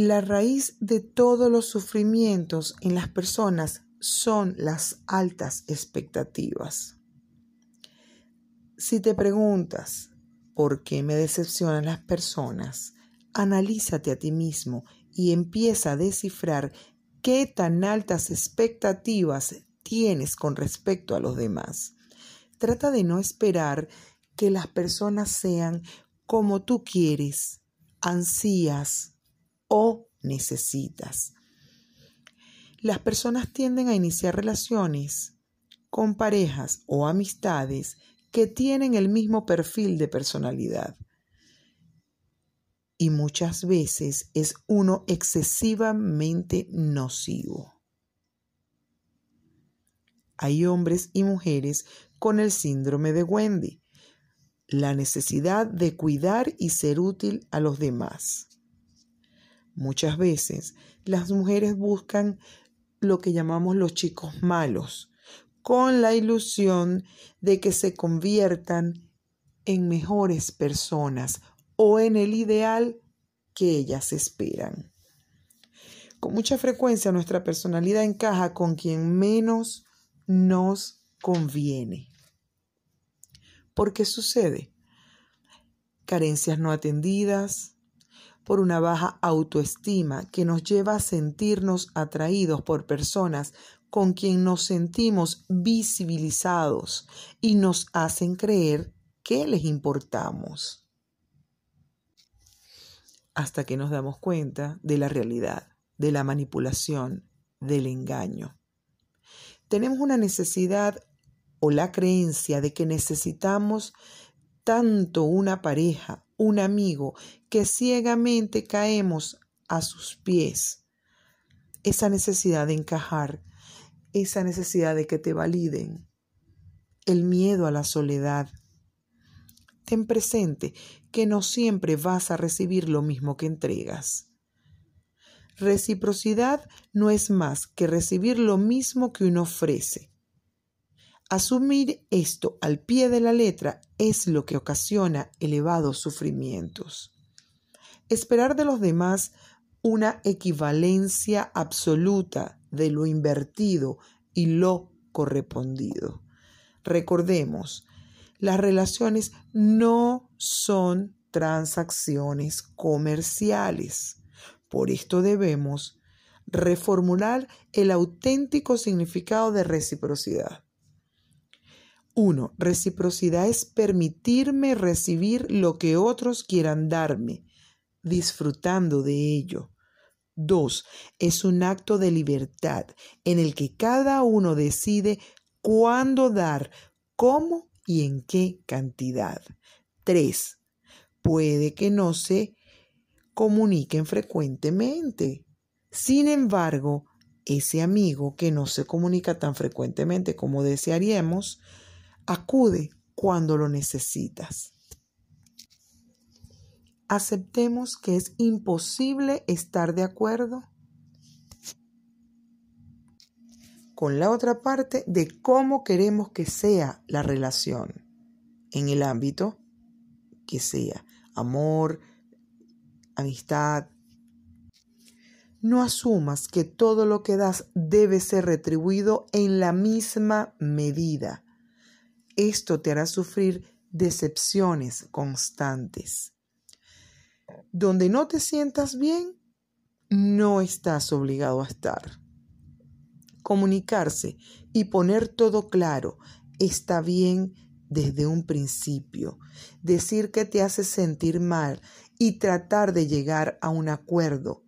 La raíz de todos los sufrimientos en las personas son las altas expectativas. Si te preguntas por qué me decepcionan las personas, analízate a ti mismo y empieza a descifrar qué tan altas expectativas tienes con respecto a los demás. Trata de no esperar que las personas sean como tú quieres, ansías o necesitas. Las personas tienden a iniciar relaciones con parejas o amistades que tienen el mismo perfil de personalidad. Y muchas veces es uno excesivamente nocivo. Hay hombres y mujeres con el síndrome de Wendy, la necesidad de cuidar y ser útil a los demás. Muchas veces las mujeres buscan lo que llamamos los chicos malos, con la ilusión de que se conviertan en mejores personas o en el ideal que ellas esperan. Con mucha frecuencia nuestra personalidad encaja con quien menos nos conviene. ¿Por qué sucede? Carencias no atendidas, por una baja autoestima que nos lleva a sentirnos atraídos por personas con quien nos sentimos visibilizados y nos hacen creer que les importamos. Hasta que nos damos cuenta de la realidad, de la manipulación, del engaño. Tenemos una necesidad o la creencia de que necesitamos tanto una pareja un amigo que ciegamente caemos a sus pies. Esa necesidad de encajar, esa necesidad de que te validen, el miedo a la soledad. Ten presente que no siempre vas a recibir lo mismo que entregas. Reciprocidad no es más que recibir lo mismo que uno ofrece. Asumir esto al pie de la letra es lo que ocasiona elevados sufrimientos. Esperar de los demás una equivalencia absoluta de lo invertido y lo correspondido. Recordemos, las relaciones no son transacciones comerciales. Por esto debemos reformular el auténtico significado de reciprocidad. 1. Reciprocidad es permitirme recibir lo que otros quieran darme, disfrutando de ello. 2. Es un acto de libertad en el que cada uno decide cuándo dar, cómo y en qué cantidad. 3. Puede que no se comuniquen frecuentemente. Sin embargo, ese amigo que no se comunica tan frecuentemente como desearíamos, Acude cuando lo necesitas. Aceptemos que es imposible estar de acuerdo con la otra parte de cómo queremos que sea la relación en el ámbito que sea amor, amistad. No asumas que todo lo que das debe ser retribuido en la misma medida esto te hará sufrir decepciones constantes. Donde no te sientas bien, no estás obligado a estar. Comunicarse y poner todo claro está bien desde un principio. Decir que te hace sentir mal y tratar de llegar a un acuerdo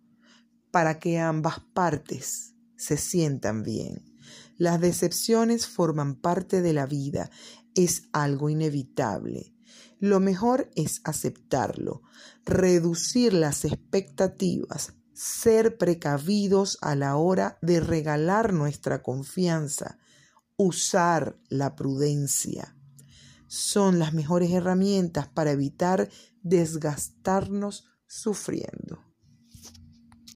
para que ambas partes se sientan bien. Las decepciones forman parte de la vida es algo inevitable. Lo mejor es aceptarlo, reducir las expectativas, ser precavidos a la hora de regalar nuestra confianza, usar la prudencia. Son las mejores herramientas para evitar desgastarnos sufriendo.